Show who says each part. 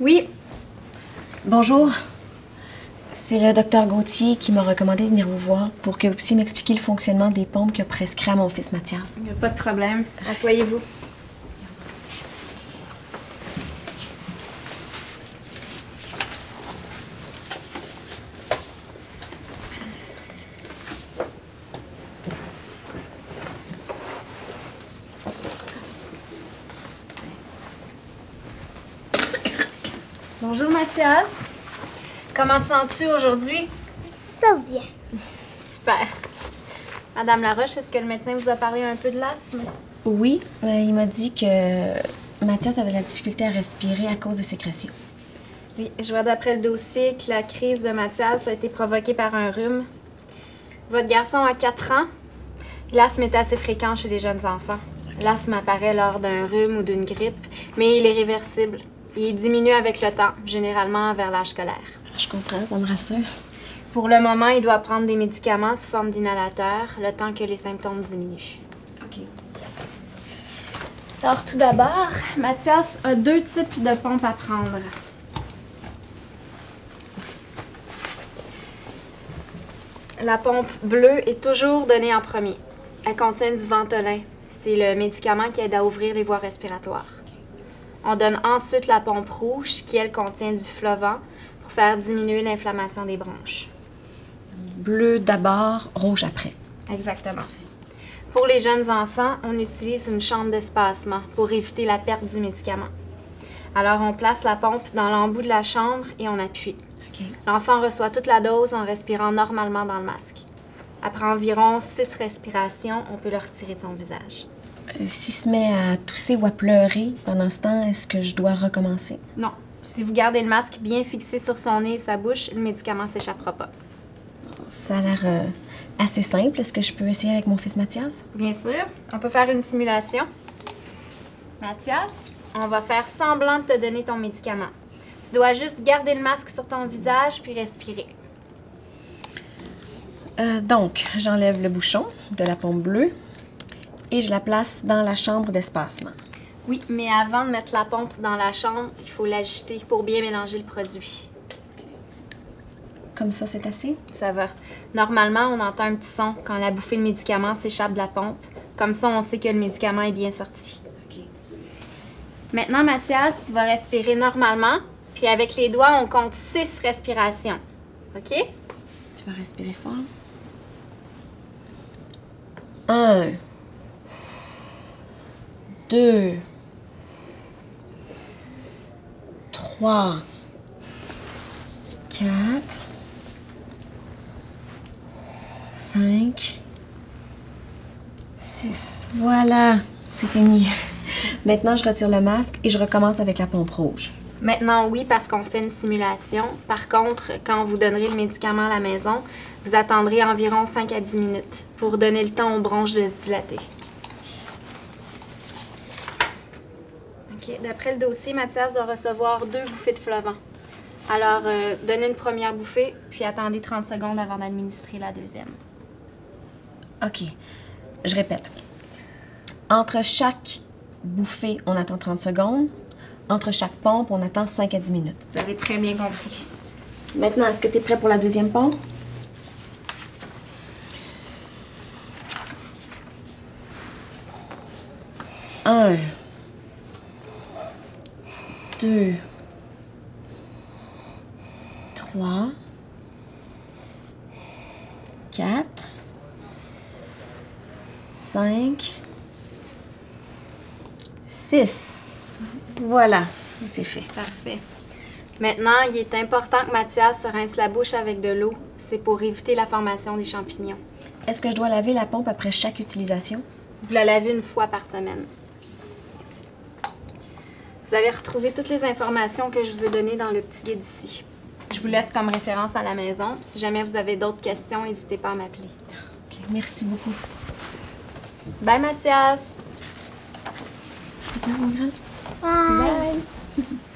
Speaker 1: Oui,
Speaker 2: Bonjour. C'est le docteur Gauthier qui m'a recommandé de venir vous voir pour que vous puissiez m'expliquer le fonctionnement des pompes a prescrit à mon fils Mathias.
Speaker 1: il n'y a pas de problème. Asseyez-vous. Bonjour Mathias. Comment te sens-tu aujourd'hui?
Speaker 3: Ça bien.
Speaker 1: Super. Madame Laroche, est-ce que le médecin vous a parlé un peu de l'asthme?
Speaker 2: Oui, mais il m'a dit que Mathias avait de la difficulté à respirer à cause des sécrétions.
Speaker 1: Oui, je vois d'après le dossier que la crise de Mathias a été provoquée par un rhume. Votre garçon a 4 ans. L'asthme est assez fréquent chez les jeunes enfants. L'asthme apparaît lors d'un rhume ou d'une grippe, mais il est réversible. Il diminue avec le temps, généralement vers l'âge scolaire.
Speaker 2: Je comprends, ça me rassure.
Speaker 1: Pour le moment, il doit prendre des médicaments sous forme d'inhalateur, le temps que les symptômes diminuent.
Speaker 2: OK.
Speaker 1: Alors, tout d'abord, Mathias a deux types de pompes à prendre. La pompe bleue est toujours donnée en premier. Elle contient du Ventolin. C'est le médicament qui aide à ouvrir les voies respiratoires. On donne ensuite la pompe rouge, qui elle contient du Flovent, pour faire diminuer l'inflammation des bronches.
Speaker 2: Bleu d'abord, rouge après.
Speaker 1: Exactement. Pour les jeunes enfants, on utilise une chambre d'espacement pour éviter la perte du médicament. Alors, on place la pompe dans l'embout de la chambre et on appuie. L'enfant reçoit toute la dose en respirant normalement dans le masque. Après environ six respirations, on peut le retirer de son visage.
Speaker 2: Euh, S'il se met à tousser ou à pleurer pendant ce temps, est-ce que je dois recommencer?
Speaker 1: Non. Si vous gardez le masque bien fixé sur son nez et sa bouche, le médicament s'échappera pas.
Speaker 2: Ça a l'air euh, assez simple. Est-ce que je peux essayer avec mon fils Mathias?
Speaker 1: Bien sûr. On peut faire une simulation. Mathias, on va faire semblant de te donner ton médicament. Tu dois juste garder le masque sur ton visage puis respirer.
Speaker 2: Euh, donc, j'enlève le bouchon de la pompe bleue et je la place dans la chambre d'espacement.
Speaker 1: Oui, mais avant de mettre la pompe dans la chambre, il faut l'agiter pour bien mélanger le produit.
Speaker 2: Comme ça, c'est assez?
Speaker 1: Ça va. Normalement, on entend un petit son quand la bouffée de médicament s'échappe de la pompe. Comme ça, on sait que le médicament est bien sorti.
Speaker 2: OK.
Speaker 1: Maintenant, Mathias, tu vas respirer normalement. Puis avec les doigts, on compte six respirations. OK?
Speaker 2: Tu vas respirer fort. Un. Deux. Trois. Quatre. Cinq. Six. Voilà. C'est fini. Maintenant, je retire le masque et je recommence avec la pompe rouge.
Speaker 1: Maintenant, oui, parce qu'on fait une simulation. Par contre, quand vous donnerez le médicament à la maison, vous attendrez environ 5 à 10 minutes pour donner le temps aux bronches de se dilater. OK. D'après le dossier, Mathias doit recevoir deux bouffées de Flovent. Alors, euh, donnez une première bouffée, puis attendez 30 secondes avant d'administrer la deuxième.
Speaker 2: OK. Je répète. Entre chaque bouffée, on attend 30 secondes. Entre chaque pompe, on attend 5 à 10 minutes.
Speaker 1: Vous avez très bien compris.
Speaker 2: Maintenant, est-ce que tu es prêt pour la deuxième pompe? Un. Deux. Trois. Quatre. Cinq. Six. Voilà, c'est fait.
Speaker 1: Parfait. Maintenant, il est important que Mathias se rince la bouche avec de l'eau. C'est pour éviter la formation des champignons.
Speaker 2: Est-ce que je dois laver la pompe après chaque utilisation?
Speaker 1: Vous la lavez une fois par semaine. Vous allez retrouver toutes les informations que je vous ai données dans le petit guide ici. Je vous laisse comme référence à la maison. Si jamais vous avez d'autres questions, n'hésitez pas à m'appeler.
Speaker 2: Ok, merci beaucoup.
Speaker 1: Bye Mathias!
Speaker 2: C'était bien, mon grand?
Speaker 3: Bye.
Speaker 1: Bye!